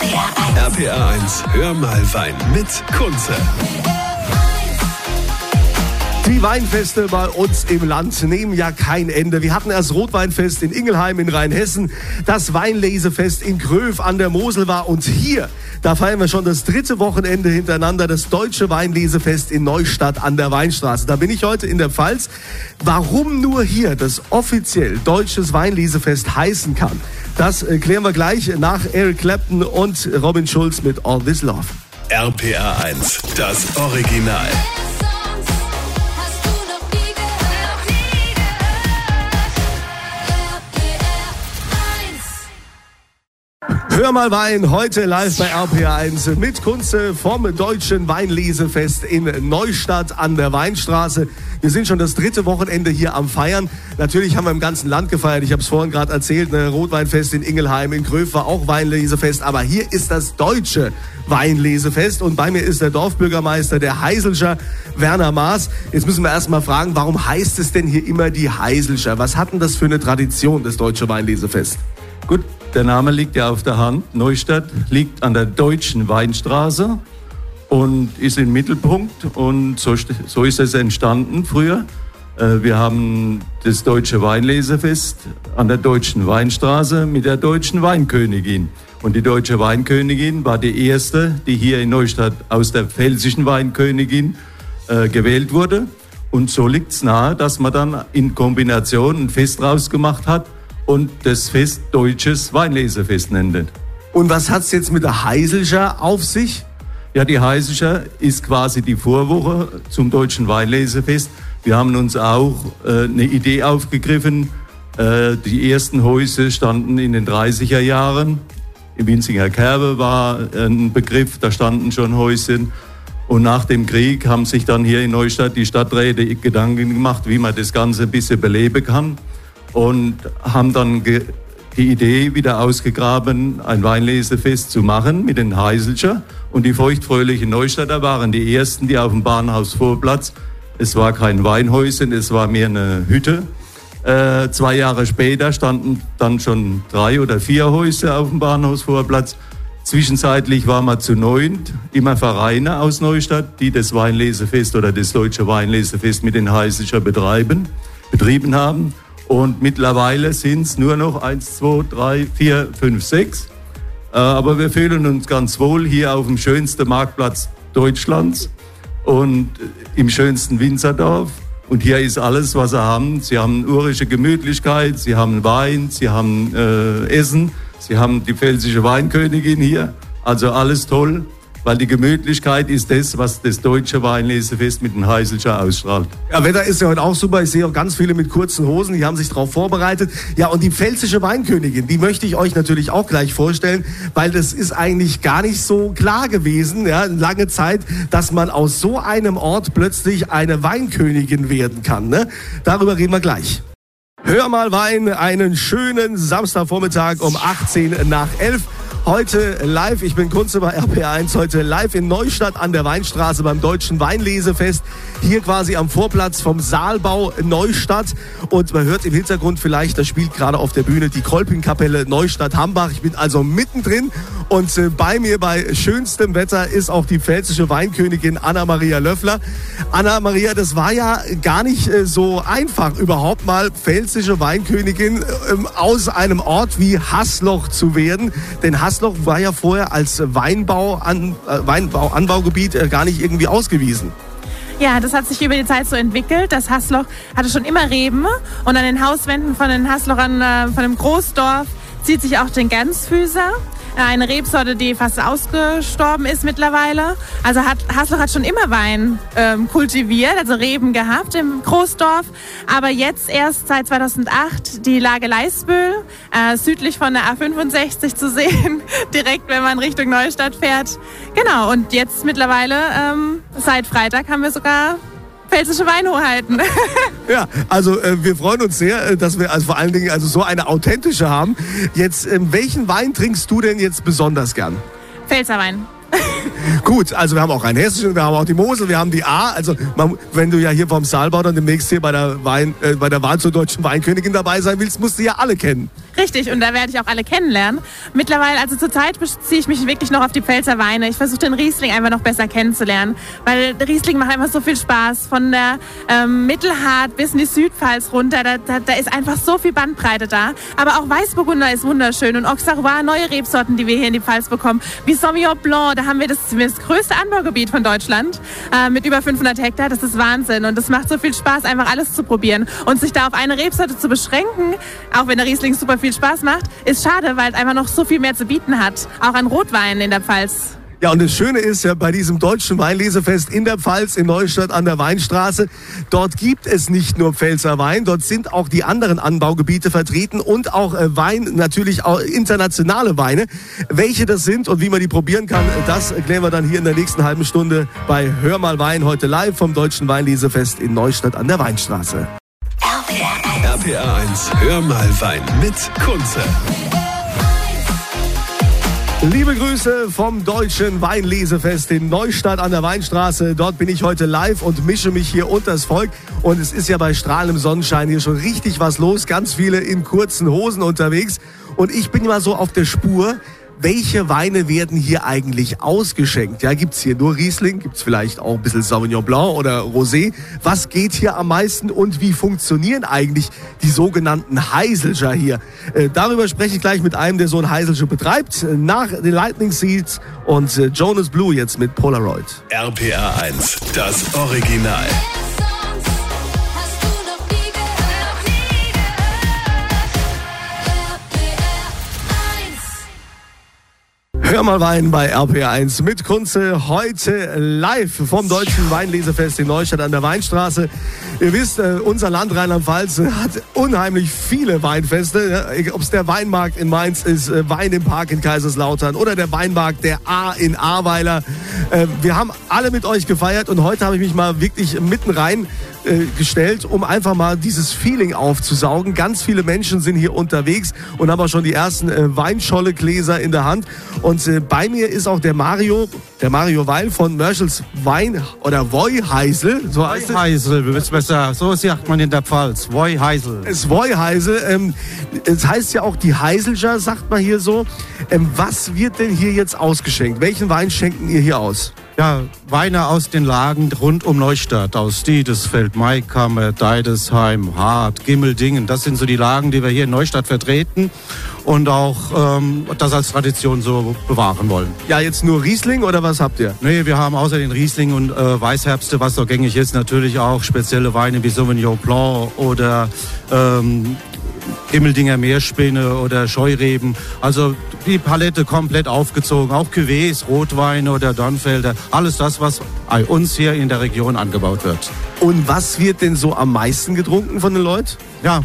RPA 1, hör mal Wein mit Kunze. Die Weinfeste bei uns im Land nehmen ja kein Ende. Wir hatten erst Rotweinfest in Ingelheim in Rheinhessen, das Weinlesefest in Gröf an der Mosel war und hier, da feiern wir schon das dritte Wochenende hintereinander das Deutsche Weinlesefest in Neustadt an der Weinstraße. Da bin ich heute in der Pfalz. Warum nur hier das offiziell Deutsches Weinlesefest heißen kann, das äh, klären wir gleich nach Eric Clapton und Robin Schulz mit All This Love. RPA 1, das Original. Hör mal Wein, heute live bei RPA1 mit Kunze vom Deutschen Weinlesefest in Neustadt an der Weinstraße. Wir sind schon das dritte Wochenende hier am Feiern. Natürlich haben wir im ganzen Land gefeiert. Ich habe es vorhin gerade erzählt, ne Rotweinfest in Ingelheim, in Gröf war auch Weinlesefest. Aber hier ist das Deutsche Weinlesefest und bei mir ist der Dorfbürgermeister, der Heiselscher Werner Maas. Jetzt müssen wir erstmal fragen, warum heißt es denn hier immer die Heiselscher? Was hat denn das für eine Tradition, das Deutsche Weinlesefest? Gut, der Name liegt ja auf der Hand. Neustadt liegt an der deutschen Weinstraße und ist im Mittelpunkt. Und so, so ist es entstanden früher. Äh, Wir haben das deutsche Weinlesefest an der deutschen Weinstraße mit der deutschen Weinkönigin. Und die deutsche Weinkönigin war die erste, die hier in Neustadt aus der pfälzischen Weinkönigin äh, gewählt wurde. Und so liegt es nahe, dass man dann in Kombination ein Fest rausgemacht hat und das Fest Deutsches Weinlesefest nennt. Und was hat's jetzt mit der Heiselscher auf sich? Ja, die Heisischer ist quasi die Vorwoche zum Deutschen Weinlesefest. Wir haben uns auch äh, eine Idee aufgegriffen. Äh, die ersten Häuser standen in den 30er Jahren. Im Winzinger Kerbe war ein Begriff, da standen schon Häuschen. Und nach dem Krieg haben sich dann hier in Neustadt die Stadträte Gedanken gemacht, wie man das Ganze ein bisschen beleben kann. Und haben dann die Idee wieder ausgegraben, ein Weinlesefest zu machen mit den Heiselscher. Und die feuchtfröhlichen Neustadter waren die ersten, die auf dem Bahnhofsvorplatz, es war kein Weinhäuschen, es war mehr eine Hütte. Äh, zwei Jahre später standen dann schon drei oder vier Häuser auf dem Bahnhofsvorplatz. Zwischenzeitlich waren wir zu neunt, immer Vereine aus Neustadt, die das Weinlesefest oder das Deutsche Weinlesefest mit den Heiselscher betreiben, betrieben haben. Und mittlerweile sind es nur noch eins, zwei, drei, vier, fünf, sechs. Äh, Aber wir fühlen uns ganz wohl hier auf dem schönsten Marktplatz Deutschlands und äh, im schönsten Winzerdorf. Und hier ist alles, was sie haben. Sie haben urische Gemütlichkeit, sie haben Wein, sie haben äh, Essen, sie haben die pfälzische Weinkönigin hier. Also alles toll, weil die Gemütlichkeit ist das, was das deutsche Weinlesefest mit den Heiselscher ausstrahlt. Ja, Wetter ist ja heute auch super. Ich sehe auch ganz viele mit kurzen Hosen, die haben sich darauf vorbereitet. Ja, und die pfälzische Weinkönigin, die möchte ich euch natürlich auch gleich vorstellen, weil das ist eigentlich gar nicht so klar gewesen, ja, lange Zeit, dass man aus so einem Ort plötzlich eine Weinkönigin werden kann. Ne? Darüber reden wir gleich. Hör mal Wein, einen schönen Samstagvormittag um 18 nach 11. Heute live, ich bin Kunze bei RPA1, heute live in Neustadt an der Weinstraße beim Deutschen Weinlesefest. Hier quasi am Vorplatz vom Saalbau Neustadt. Und man hört im Hintergrund vielleicht, da spielt gerade auf der Bühne die Kolpingkapelle Neustadt-Hambach. Ich bin also mittendrin und äh, bei mir bei schönstem Wetter ist auch die pfälzische Weinkönigin Anna-Maria Löffler. Anna-Maria, das war ja gar nicht äh, so einfach, überhaupt mal pfälzische Weinkönigin ähm, aus einem Ort wie Hasloch zu werden. Denn Hasloch war ja vorher als Weinbau an, äh, Weinbau, Anbaugebiet äh, gar nicht irgendwie ausgewiesen. Ja, das hat sich über die Zeit so entwickelt. Das Hasloch hatte schon immer Reben und an den Hauswänden von den Haslochern, äh, von dem Großdorf, zieht sich auch den Gänsfüßer. Eine Rebsorte, die fast ausgestorben ist mittlerweile. Also hat, Hasloch hat schon immer Wein ähm, kultiviert, also Reben gehabt im Großdorf. Aber jetzt erst seit 2008 die Lage Leisbühl, äh, südlich von der A65 zu sehen, direkt wenn man Richtung Neustadt fährt. Genau, und jetzt mittlerweile, ähm, seit Freitag haben wir sogar pfälzische Weinhoheiten. Ja, also äh, wir freuen uns sehr, äh, dass wir also vor allen Dingen also so eine authentische haben. Jetzt, ähm, welchen Wein trinkst du denn jetzt besonders gern? Pfälzer Wein. Gut, also wir haben auch einen hessischen, wir haben auch die Mosel, wir haben die A. Also man, wenn du ja hier vom Saalbau dann demnächst hier bei der, Wein, äh, bei der Wahl zur deutschen Weinkönigin dabei sein willst, musst du ja alle kennen. Richtig, und da werde ich auch alle kennenlernen. Mittlerweile, also zurzeit beziehe ich mich wirklich noch auf die Pfälzer Weine. Ich versuche den Riesling einfach noch besser kennenzulernen, weil Riesling macht einfach so viel Spaß. Von der ähm, Mittelhart bis in die Südpfalz runter, da, da, da ist einfach so viel Bandbreite da. Aber auch Weißburgunder ist wunderschön und Auxerrois, neue Rebsorten, die wir hier in die Pfalz bekommen, wie Sauvignon Blanc, da haben wir das, das größte Anbaugebiet von Deutschland äh, mit über 500 Hektar. Das ist Wahnsinn und das macht so viel Spaß, einfach alles zu probieren und sich da auf eine Rebsorte zu beschränken, auch wenn der Riesling super viel Spaß macht, ist schade, weil es einfach noch so viel mehr zu bieten hat, auch an Rotweinen in der Pfalz. Ja, und das Schöne ist ja bei diesem deutschen Weinlesefest in der Pfalz in Neustadt an der Weinstraße, dort gibt es nicht nur Pfälzer Wein, dort sind auch die anderen Anbaugebiete vertreten und auch äh, Wein, natürlich auch internationale Weine. Welche das sind und wie man die probieren kann, das erklären wir dann hier in der nächsten halben Stunde bei Hör mal Wein heute live vom deutschen Weinlesefest in Neustadt an der Weinstraße. RPA 1, hör mal Wein mit Kunze. Liebe Grüße vom Deutschen Weinlesefest in Neustadt an der Weinstraße. Dort bin ich heute live und mische mich hier unters Volk. Und es ist ja bei strahlendem Sonnenschein hier schon richtig was los. Ganz viele in kurzen Hosen unterwegs. Und ich bin mal so auf der Spur. Welche Weine werden hier eigentlich ausgeschenkt? Ja, gibt's hier nur Riesling? Gibt's vielleicht auch ein bisschen Sauvignon Blanc oder Rosé? Was geht hier am meisten und wie funktionieren eigentlich die sogenannten Heiselger hier? Äh, darüber spreche ich gleich mit einem, der so ein Heiselger betreibt. Nach den Lightning Seeds und äh, Jonas Blue jetzt mit Polaroid. RPA 1, das Original. Gehört. RPR 1. Hör mal Wein bei RPR1 mit Kunze. Heute live vom Deutschen Weinlesefest in Neustadt an der Weinstraße. Ihr wisst, äh, unser Land Rheinland-Pfalz hat unheimlich viele Weinfeste. Ob es der Weinmarkt in Mainz ist, äh, Wein im Park in Kaiserslautern oder der Weinmarkt der A in Ahrweiler. Äh, Wir haben alle mit euch gefeiert und heute habe ich mich mal wirklich mitten rein äh, gestellt, um einfach mal dieses Feeling aufzusaugen. Ganz viele Menschen sind hier unterwegs und haben auch schon die ersten äh, Weinscholle-Gläser in der Hand. Und äh, bei mir ist auch der Mario, der Mario Weil von Merschels Wein oder Woiheisel, so heißt es. Heisel, du bist besser. So sagt man in der Pfalz. Woi Heisel. Es Woiheisel. Ähm, es heißt ja auch die Heiselger, sagt man hier so. Ähm, was wird denn hier jetzt ausgeschenkt? Welchen Wein schenken ihr hier aus? Ja, Weine aus den Lagen rund um Neustadt, aus Diedesfeld, Maikammer, Deidesheim, Hart, Gimmeldingen. Das sind so die Lagen, die wir hier in Neustadt vertreten und auch ähm, das als Tradition so bewahren wollen. Ja, jetzt nur Riesling oder was habt ihr? Nee, wir haben außer den Riesling und äh, Weißherbste, was so gängig ist, natürlich auch spezielle Weine wie Sauvignon Blanc oder ähm, Gimmeldinger Meerspäne oder Scheureben. Also die Palette komplett aufgezogen. Auch Cuvées, Rotweine oder Dornfelder. Alles das, was bei uns hier in der Region angebaut wird. Und was wird denn so am meisten getrunken von den Leuten? Ja,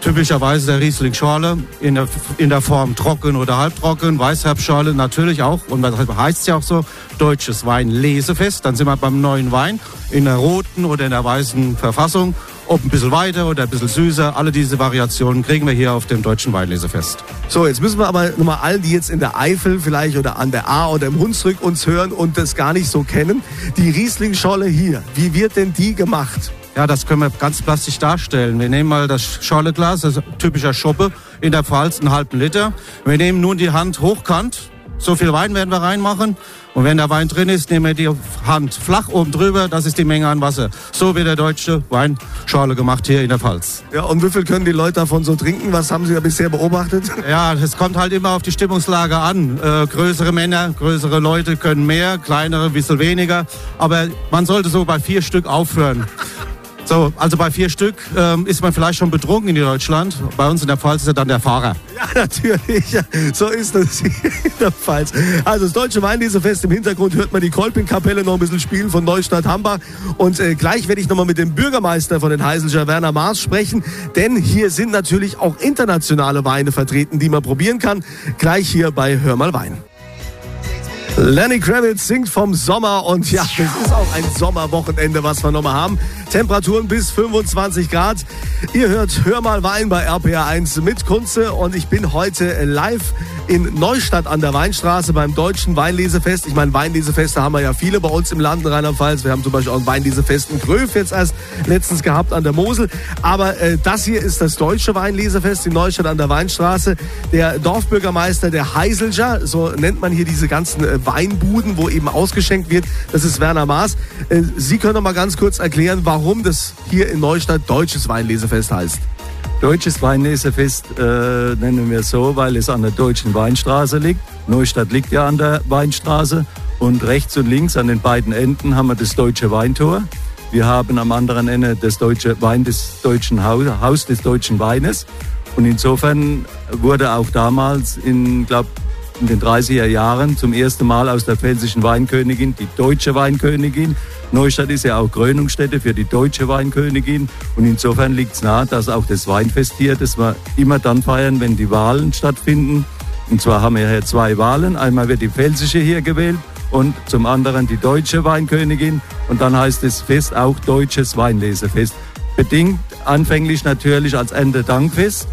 typischerweise der Riesling Schorle in der, in der Form trocken oder halbtrocken. Weißherbstschorle natürlich auch. Und das heißt ja auch so, deutsches Weinlesefest. Dann sind wir beim neuen Wein in der roten oder in der weißen Verfassung. Ob ein bisschen weiter oder ein bisschen süßer. Alle diese Variationen kriegen wir hier auf dem deutschen Weinlesefest. So, jetzt müssen wir aber nochmal allen, die jetzt in der Eifel vielleicht oder an der A oder im Hunsrück uns hören und das gar nicht so kennen, die Riesling-Scholle hier, wie wird denn die gemacht? Ja, das können wir ganz plastisch darstellen. Wir nehmen mal das Schorleglas, das ist typischer Schoppe in der Pfalz, einen halben Liter. Wir nehmen nun die Hand hochkant. So viel Wein werden wir reinmachen. Und wenn der Wein drin ist, nehmen wir die Hand flach oben drüber. Das ist die Menge an Wasser. So wird der deutsche Weinschorle gemacht hier in der Pfalz. Ja, und wie viel können die Leute davon so trinken? Was haben Sie da bisher beobachtet? Ja, es kommt halt immer auf die Stimmungslage an. Äh, größere Männer, größere Leute können mehr, kleinere ein bisschen weniger. Aber man sollte so bei vier Stück aufhören. So, also bei vier Stück ähm, ist man vielleicht schon betrunken in Deutschland. Bei uns in der Pfalz ist er dann der Fahrer. Ja, natürlich. So ist das in der Pfalz. Also das Deutsche Weinlesefest im Hintergrund hört man die Kolpingkapelle noch ein bisschen spielen von Neustadt Hambach. Und äh, gleich werde ich nochmal mit dem Bürgermeister von den Heiselger, Werner Maas, sprechen. Denn hier sind natürlich auch internationale Weine vertreten, die man probieren kann. Gleich hier bei Hör mal Wein. Lenny Kravitz singt vom Sommer und ja, das ist auch ein Sommerwochenende, was wir nochmal haben. Temperaturen bis 25 Grad. Ihr hört Hör mal Wein bei RPA 1 mit Kunze und ich bin heute live in Neustadt an der Weinstraße beim Deutschen Weinlesefest. Ich meine, Weinlesefeste haben wir ja viele bei uns im Land in Rheinland-Pfalz. Wir haben zum Beispiel auch ein Weinlesefest in Gröf jetzt erst letztens gehabt an der Mosel. Aber äh, das hier ist das Deutsche Weinlesefest in Neustadt an der Weinstraße. Der Dorfbürgermeister, der Heiselger, so nennt man hier diese ganzen äh, Weinbuden, wo eben ausgeschenkt wird, das ist Werner Maas. Äh, Sie können noch mal ganz kurz erklären, warum das hier in Neustadt Deutsches Weinlesefest heißt. Deutsches Weinlesefest äh, nennen wir so, weil es an der deutschen Weinstraße liegt. Neustadt liegt ja an der Weinstraße und rechts und links an den beiden Enden haben wir das deutsche Weintor. Wir haben am anderen Ende das deutsche Wein des deutschen Haus, Haus des deutschen Weines. Und insofern wurde auch damals in, glaube in den 30er Jahren zum ersten Mal aus der pfälzischen Weinkönigin die deutsche Weinkönigin. Neustadt ist ja auch Krönungsstätte für die deutsche Weinkönigin. Und insofern liegt es nahe, dass auch das Weinfest hier, das wir immer dann feiern, wenn die Wahlen stattfinden. Und zwar haben wir hier zwei Wahlen. Einmal wird die pfälzische hier gewählt und zum anderen die deutsche Weinkönigin. Und dann heißt das Fest auch Deutsches Weinlesefest. Bedingt anfänglich natürlich als Ende-Dankfest.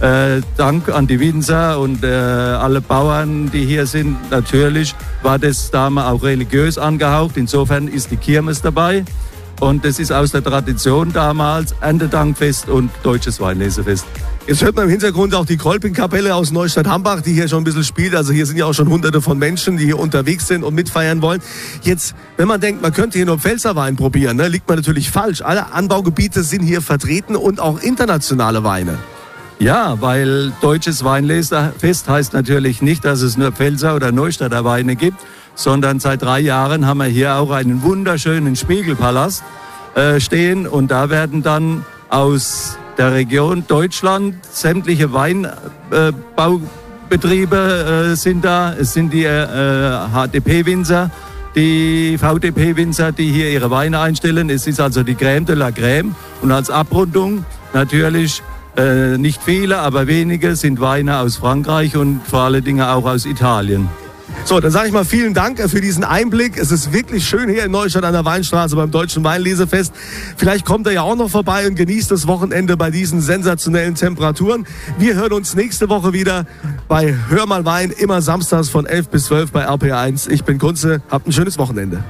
Äh, Dank an die Winzer und äh, alle Bauern, die hier sind. Natürlich war das damals auch religiös angehaucht. Insofern ist die Kirmes dabei. Und das ist aus der Tradition damals Erntedankfest und Deutsches Weinlesefest. Jetzt hört man im Hintergrund auch die Kolpingkapelle aus Neustadt-Hambach, die hier schon ein bisschen spielt. Also hier sind ja auch schon hunderte von Menschen, die hier unterwegs sind und mitfeiern wollen. Jetzt, wenn man denkt, man könnte hier nur Pfälzerwein probieren, ne, liegt man natürlich falsch. Alle Anbaugebiete sind hier vertreten und auch internationale Weine. Ja, weil deutsches Weinleserfest heißt natürlich nicht, dass es nur Pfälzer oder Neustadter Weine gibt, sondern seit drei Jahren haben wir hier auch einen wunderschönen Spiegelpalast äh, stehen und da werden dann aus der Region Deutschland sämtliche Weinbaubetriebe äh, sind da. Es sind die äh, HDP-Winzer, die VDP-Winzer, die hier ihre Weine einstellen. Es ist also die Crème de la Crème und als Abrundung natürlich äh, nicht viele, aber wenige sind Weine aus Frankreich und vor allen Dingen auch aus Italien. So, dann sage ich mal vielen Dank äh, für diesen Einblick. Es ist wirklich schön hier in Neustadt an der Weinstraße beim Deutschen Weinlesefest. Vielleicht kommt er ja auch noch vorbei und genießt das Wochenende bei diesen sensationellen Temperaturen. Wir hören uns nächste Woche wieder bei Hör mal Wein, immer samstags von 11 bis 12 bei RPA1. Ich bin Kunze, habt ein schönes Wochenende.